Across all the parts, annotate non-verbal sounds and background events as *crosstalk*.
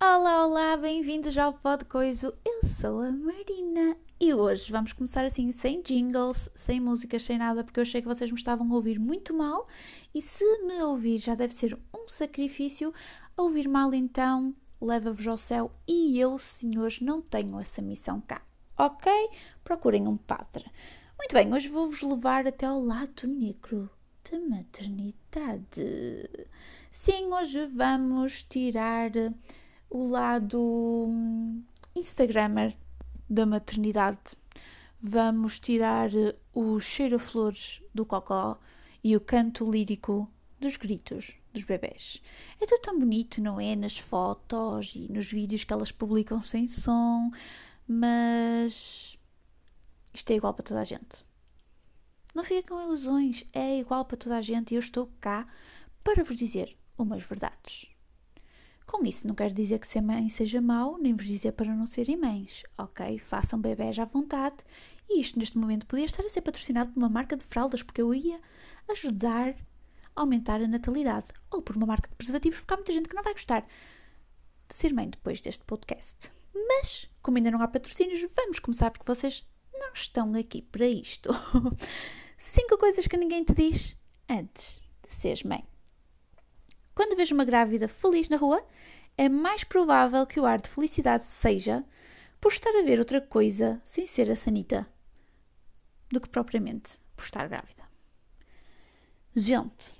Olá, olá, bem-vindos ao Pod Coiso. Eu sou a Marina e hoje vamos começar assim, sem jingles, sem músicas, sem nada, porque eu achei que vocês me estavam a ouvir muito mal e se me ouvir já deve ser um sacrifício. A ouvir mal, então, leva-vos ao céu e eu, senhores, não tenho essa missão cá, ok? Procurem um padre. Muito bem, hoje vou-vos levar até ao lado negro da maternidade. Sim, hoje vamos tirar o lado hum, Instagrammer da maternidade. Vamos tirar o cheiro a flores do cocó e o canto lírico dos gritos dos bebés. É tudo tão bonito, não é? Nas fotos e nos vídeos que elas publicam sem som, mas isto é igual para toda a gente. Não fiquem com ilusões, é igual para toda a gente e eu estou cá para vos dizer umas verdades. Com isso, não quero dizer que ser mãe seja mau, nem vos dizer para não serem mães, ok? Façam bebés à vontade. E isto, neste momento, podia estar a ser patrocinado por uma marca de fraldas, porque eu ia ajudar a aumentar a natalidade. Ou por uma marca de preservativos, porque há muita gente que não vai gostar de ser mãe depois deste podcast. Mas, como ainda não há patrocínios, vamos começar porque vocês não estão aqui para isto. *laughs* Cinco coisas que ninguém te diz antes de seres mãe. Quando vejo uma grávida feliz na rua, é mais provável que o ar de felicidade seja por estar a ver outra coisa sem ser a sanita do que propriamente por estar grávida. Gente,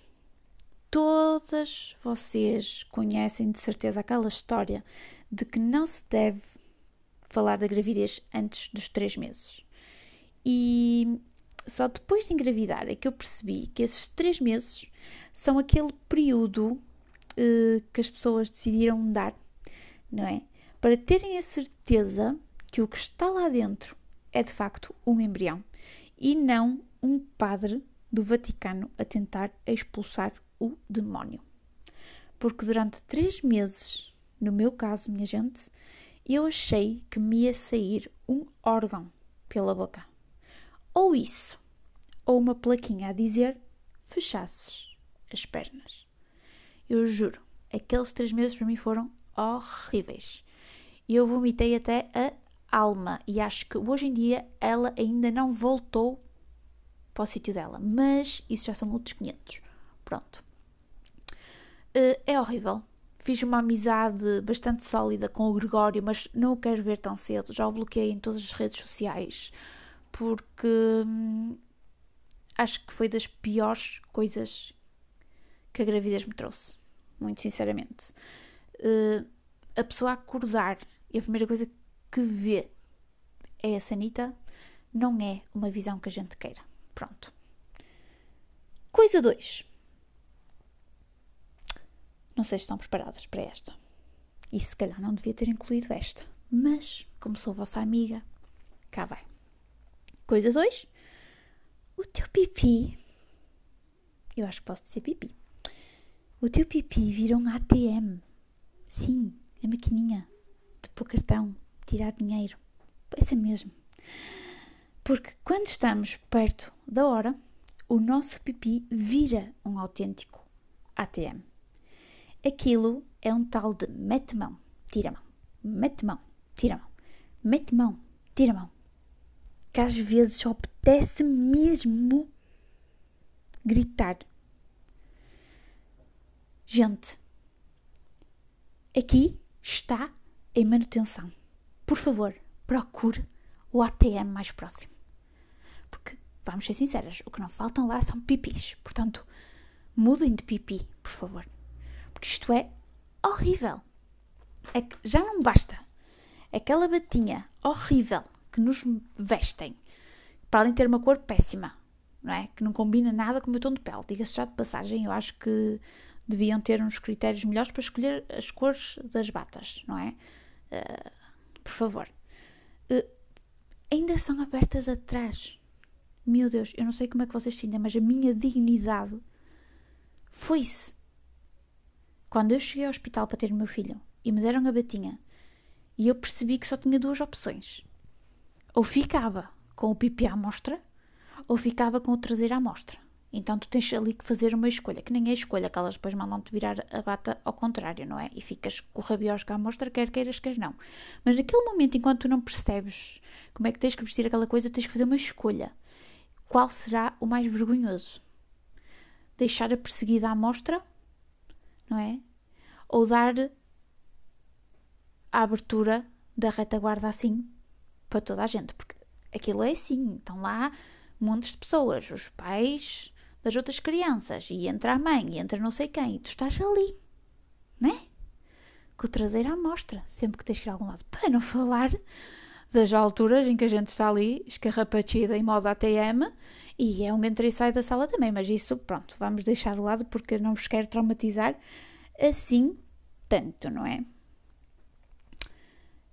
todas vocês conhecem de certeza aquela história de que não se deve falar da gravidez antes dos três meses. E só depois de engravidar é que eu percebi que esses três meses são aquele período uh, que as pessoas decidiram dar, não é? Para terem a certeza que o que está lá dentro é de facto um embrião e não um padre do Vaticano a tentar expulsar o demónio. Porque durante três meses, no meu caso, minha gente, eu achei que me ia sair um órgão pela boca. Ou isso, ou uma plaquinha a dizer fechasses as pernas. Eu juro, aqueles três meses para mim foram horríveis. Eu vomitei até a alma. E acho que hoje em dia ela ainda não voltou para o sítio dela. Mas isso já são outros 500. Pronto. Uh, é horrível. Fiz uma amizade bastante sólida com o Gregório, mas não o quero ver tão cedo. Já o bloqueei em todas as redes sociais. Porque hum, acho que foi das piores coisas que a gravidez me trouxe muito sinceramente. Uh, a pessoa acordar e a primeira coisa que vê é a sanita, não é uma visão que a gente queira. Pronto. Coisa 2. Não sei se estão preparadas para esta. E se calhar não devia ter incluído esta. Mas, como sou vossa amiga, cá vai. Coisa 2. O teu pipi. Eu acho que posso dizer pipi o teu pipi vira um ATM. Sim, a maquininha de pôr cartão, tirar dinheiro. Essa mesmo. Porque quando estamos perto da hora, o nosso pipi vira um autêntico ATM. Aquilo é um tal de mete mão, tira mão, mete mão, tira mão, mete mão, tira mão. Que às vezes só apetece mesmo gritar Gente, aqui está em manutenção. Por favor, procure o ATM mais próximo. Porque, vamos ser sinceras, o que não faltam lá são pipis. Portanto, mudem de pipi, por favor. Porque isto é horrível. É que já não basta aquela batinha horrível que nos vestem, para além de ter uma cor péssima, não é? Que não combina nada com o meu tom de pele. Diga-se já de passagem, eu acho que deviam ter uns critérios melhores para escolher as cores das batas, não é? Uh, por favor. Uh, ainda são abertas atrás. Meu Deus, eu não sei como é que vocês sentem, mas a minha dignidade foi-se. Quando eu cheguei ao hospital para ter o meu filho e me deram a batinha e eu percebi que só tinha duas opções. Ou ficava com o pipi à mostra ou ficava com o traseiro à mostra. Então tu tens ali que fazer uma escolha, que nem é escolha, que elas depois mandam-te virar a bata ao contrário, não é? E ficas com o rabiosca à mostra, quer queiras, quer não. Mas naquele momento, enquanto tu não percebes como é que tens que vestir aquela coisa, tens que fazer uma escolha. Qual será o mais vergonhoso? Deixar a perseguida à mostra, não é? Ou dar a abertura da retaguarda assim para toda a gente, porque aquilo é assim, estão lá montes de pessoas, os pais das outras crianças, e entra a mãe, e entra não sei quem, e tu estás ali, né? Com o traseiro à mostra, sempre que tens que ir a algum lado, para não falar das alturas em que a gente está ali, escarrapachida em modo ATM, e é um entra e sai da sala também, mas isso, pronto, vamos deixar de lado porque não vos quero traumatizar assim tanto, não é?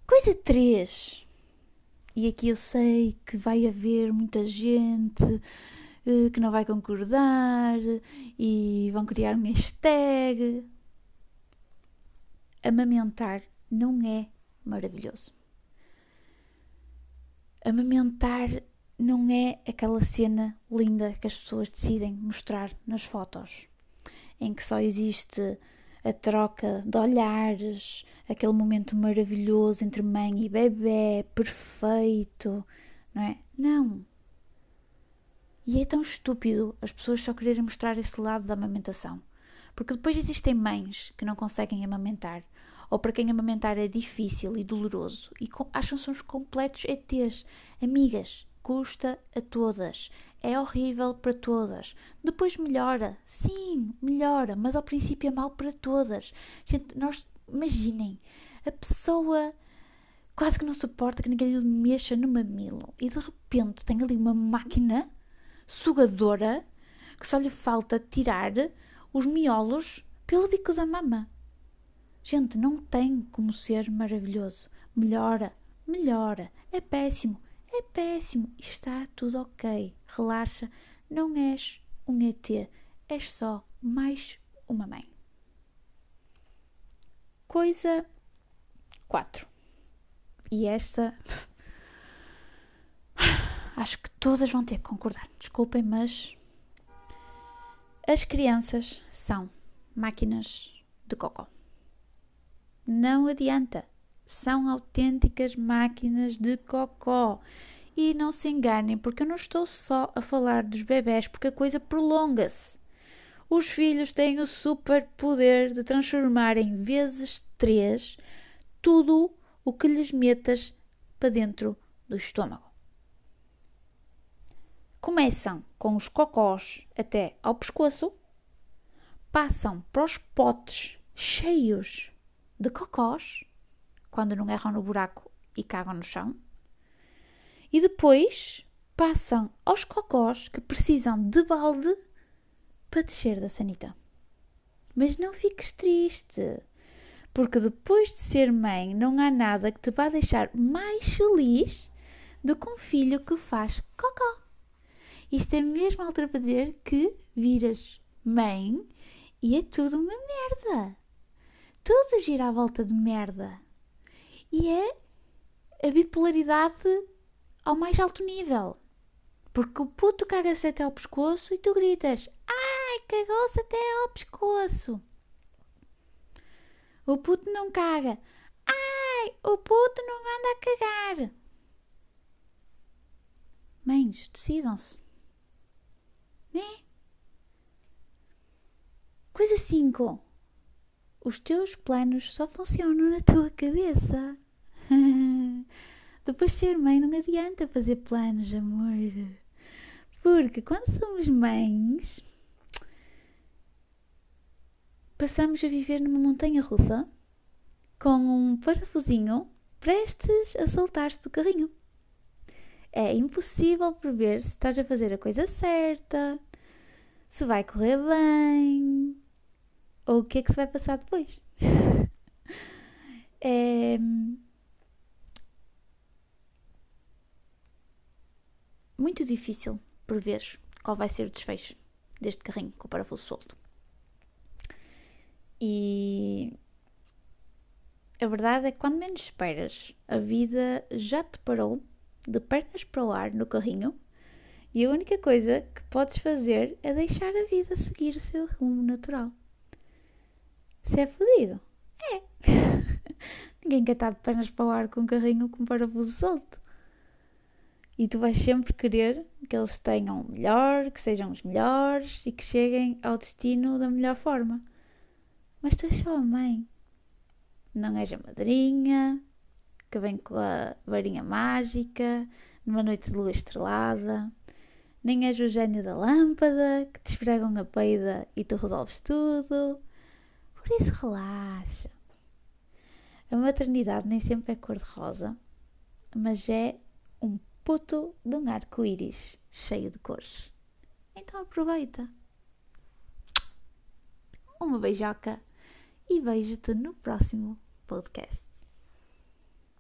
Coisa 3. E aqui eu sei que vai haver muita gente que não vai concordar e vão criar um hashtag. Amamentar não é maravilhoso. Amamentar não é aquela cena linda que as pessoas decidem mostrar nas fotos, em que só existe a troca de olhares, aquele momento maravilhoso entre mãe e bebê, perfeito, não é? Não. E é tão estúpido as pessoas só quererem mostrar esse lado da amamentação. Porque depois existem mães que não conseguem amamentar, ou para quem amamentar é difícil e doloroso, e acham-se uns completos ETs. Amigas, custa a todas é horrível para todas. Depois melhora, sim, melhora, mas ao princípio é mal para todas. Gente, nós imaginem, a pessoa quase que não suporta que ninguém lhe mexa no mamilo e de repente tem ali uma máquina sugadora que só lhe falta tirar os miolos pelo bico da mama. Gente, não tem como ser maravilhoso. Melhora, melhora. É péssimo, é péssimo. Está tudo ok. Relaxa. Não és um ET. És só mais uma mãe. Coisa 4. E esta. Acho que todas vão ter que concordar. Desculpem, mas. As crianças são máquinas de cocó. Não adianta são autênticas máquinas de cocó. E não se enganem, porque eu não estou só a falar dos bebés, porque a coisa prolonga-se. Os filhos têm o super poder de transformar em vezes três tudo o que lhes metas para dentro do estômago. Começam com os cocós até ao pescoço, passam para os potes cheios de cocós quando não erram no buraco e cagam no chão. E depois passam aos cocós que precisam de balde para descer da sanita. Mas não fiques triste, porque depois de ser mãe não há nada que te vá deixar mais feliz do que um filho que faz cocó. Isto é mesmo a altura para dizer que viras mãe e é tudo uma merda. Tudo gira à volta de merda e é a bipolaridade ao mais alto nível. Porque o puto caga-se até ao pescoço e tu gritas: Ai, cagou-se até ao pescoço. O puto não caga. Ai, o puto não anda a cagar. Mães, decidam-se. Né? Coisa 5. Os teus planos só funcionam na tua cabeça. *laughs* Depois de ser mãe não adianta fazer planos, amor. Porque quando somos mães, passamos a viver numa montanha russa com um parafusinho prestes a soltar-se do carrinho. É impossível prever se estás a fazer a coisa certa, se vai correr bem ou o que é que se vai passar depois. *laughs* é muito difícil prever qual vai ser o desfecho deste carrinho com o parafuso solto. E a verdade é que quando menos esperas, a vida já te parou de pernas para o ar no carrinho E a única coisa que podes fazer é deixar a vida seguir o seu rumo natural. Se é fodido, é. *laughs* Ninguém quer estar de pernas para o ar com um carrinho com um parafuso solto. E tu vais sempre querer que eles tenham o melhor, que sejam os melhores e que cheguem ao destino da melhor forma. Mas tu és só a mãe. Não és a madrinha, que vem com a varinha mágica, numa noite de lua estrelada. Nem és o gênio da lâmpada, que te esfregam a peida e tu resolves tudo. Por isso relaxa. A maternidade nem sempre é cor-de-rosa, mas é um puto de um arco-íris cheio de cores. Então aproveita. Uma beijoca e vejo-te no próximo podcast.